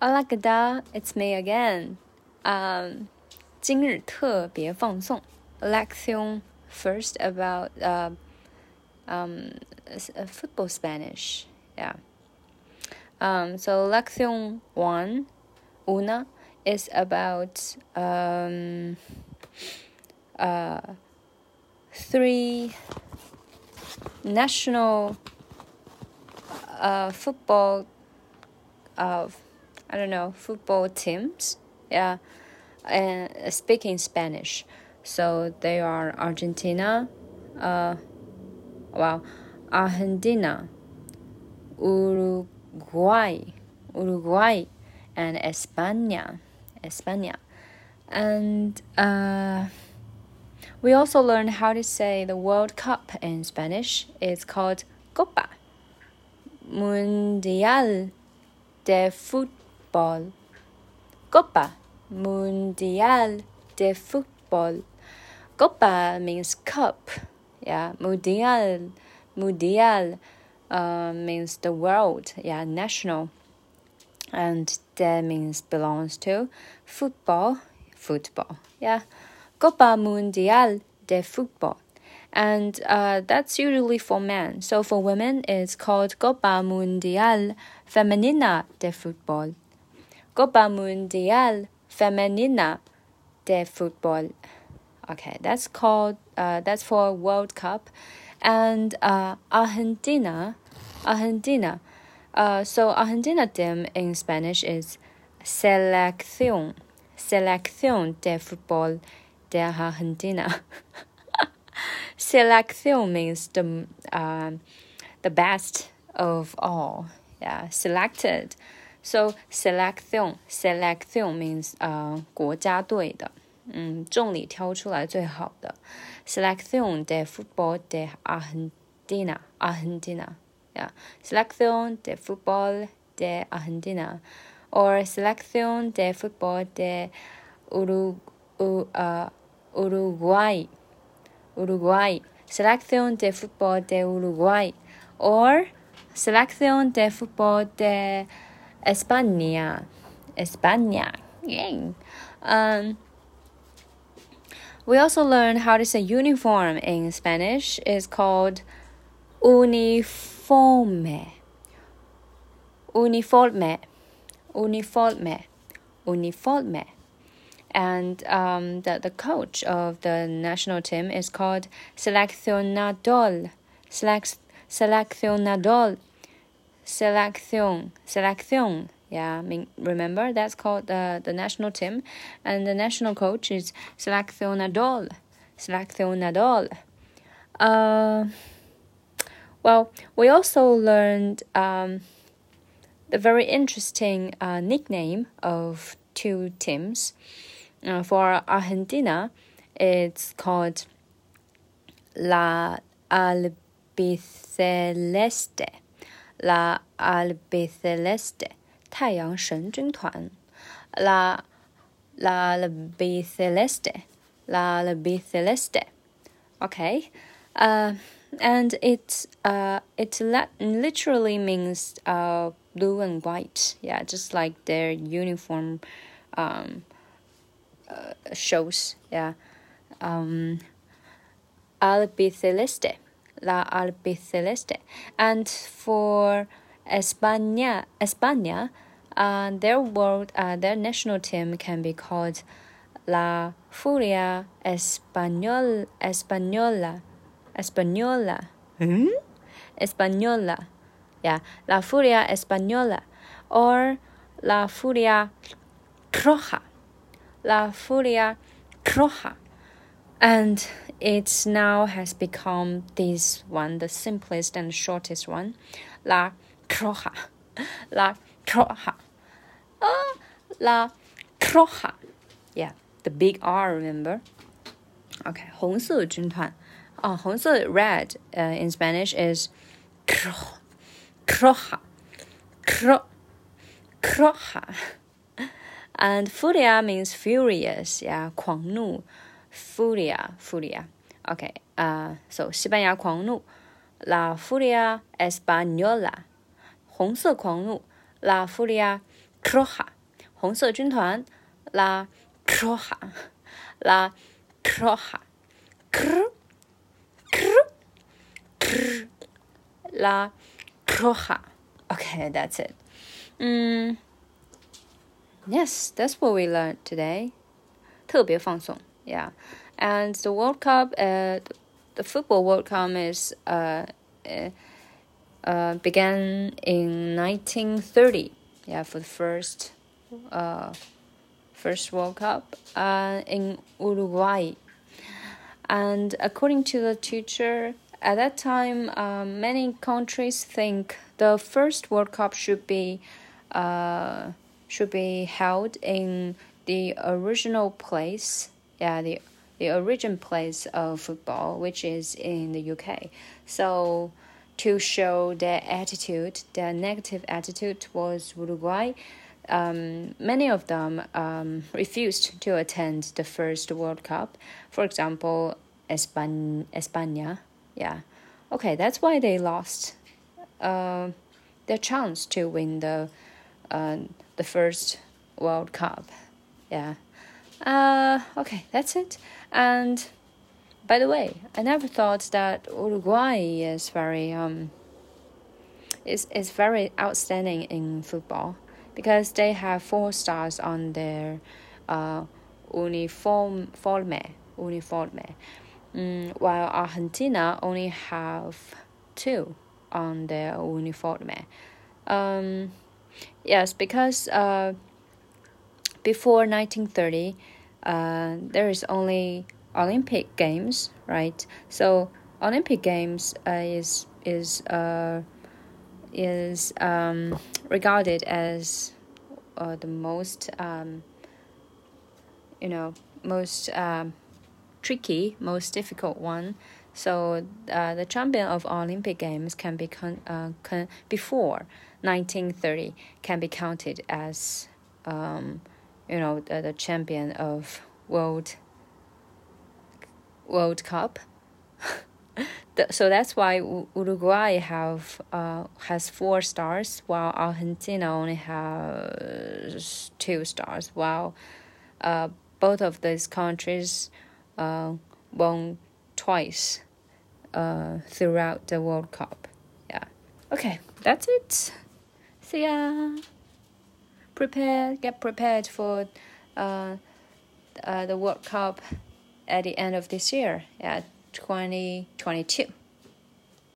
Hola, ¿qué tal? It's me again. Um, 今日特别放送 Lección first about uh, um, football Spanish. Yeah. Um, so Lección one, una, is about um, uh, three national uh, football of I don't know football teams. Yeah, and speaking Spanish. So they are Argentina, uh, well, Argentina, Uruguay, Uruguay, and España, España, and uh, we also learned how to say the World Cup in Spanish. It's called Copa Mundial de Copa Mundial de Fútbol. Copa means cup. Yeah, Mundial, Mundial uh, means the world. Yeah, national. And that means belongs to football. Football. Yeah, Copa Mundial de Fútbol. And uh, that's usually for men. So for women, it's called Copa Mundial Femenina de Fútbol. Copa Mundial Femenina de Fútbol. Okay, that's called uh, that's for World Cup, and uh, Argentina, Argentina. Uh, so Argentina team in Spanish is Selección, Selección de Fútbol de Argentina. Selección means the uh, the best of all. Yeah, selected. So selección selección means 呃国家队的，嗯，众里挑出来最好的。Selección de fútbol de Argentina Argentina yeah Selección de fútbol de Argentina or Selección de fútbol de Uru, uh, Uruguay Uruguay Selección de fútbol de Uruguay or Selección de fútbol de España. España. Yay. Um, we also learned how to say uniform in Spanish. It's called uniforme. Uniforme. Uniforme. Uniforme. And um, the, the coach of the national team is called seleccionador. Select, seleccionador Selección, selección. Yeah, mean, remember that's called the the national team, and the national coach is seleccionador, seleccionador. Uh, well, we also learned um, the very interesting uh, nickname of two teams. Uh, for Argentina, it's called La Albiceleste. La Albiceleste 太阳神军团，La La Albiceleste La Albiceleste. Okay, uh, and it uh it literally means uh blue and white. Yeah, just like their uniform um uh, shows. Yeah, um Albiceleste. La Albiceleste. And for España, España, uh, their world, uh, their national team can be called La Furia Español, Española, Española, hmm? Española, yeah, La Furia Española, or La Furia Roja, La Furia Roja, and it now has become this one, the simplest and shortest one, La Croja, La Croja, uh, La Croja. Yeah, the big R, remember? Okay, 红色军团。哦，红色 red uh, in Spanish is cro, croja, cro, croja. And furia means furious, yeah, 狂怒。 Furia, Furia. Okay, uh, so 西班牙狂怒，La Furia Española，红色狂怒，La Furia Croja，红色军团，La Croja，La Croja，Cr Cr Cr La Croja. Okay, that's it. Mm, yes, that's what we learned today. 特别放松, Yeah. And the World Cup, uh, the football World Cup is uh, uh, uh, began in 1930. Yeah, for the first uh, first World Cup uh, in Uruguay. And according to the teacher, at that time, um, many countries think the first World Cup should be uh, should be held in the original place. Yeah, the the origin place of football, which is in the UK. So to show their attitude, their negative attitude towards Uruguay, um, many of them um, refused to attend the first World Cup. For example, Espan- España yeah. Okay, that's why they lost uh, their chance to win the uh, the first World Cup. Yeah. Uh, okay, that's it. And by the way, I never thought that Uruguay is very um is is very outstanding in football because they have four stars on their uh uniform forme uniforme Mm, while Argentina only have two on their uniforme. Um, yes, because uh, before 1930, uh, there is only Olympic Games, right? So Olympic Games uh, is is uh, is um, regarded as uh, the most um, you know most um, tricky, most difficult one. So uh, the champion of Olympic Games can be con- uh, con- before 1930 can be counted as um, you know the, the champion of world World Cup. so that's why Uruguay have uh, has four stars, while Argentina only has two stars. While uh, both of these countries uh, won twice uh, throughout the World Cup. Yeah. Okay, that's it. See ya. Prepare, get prepared for uh, uh, the World Cup at the end of this year, yeah, 2022.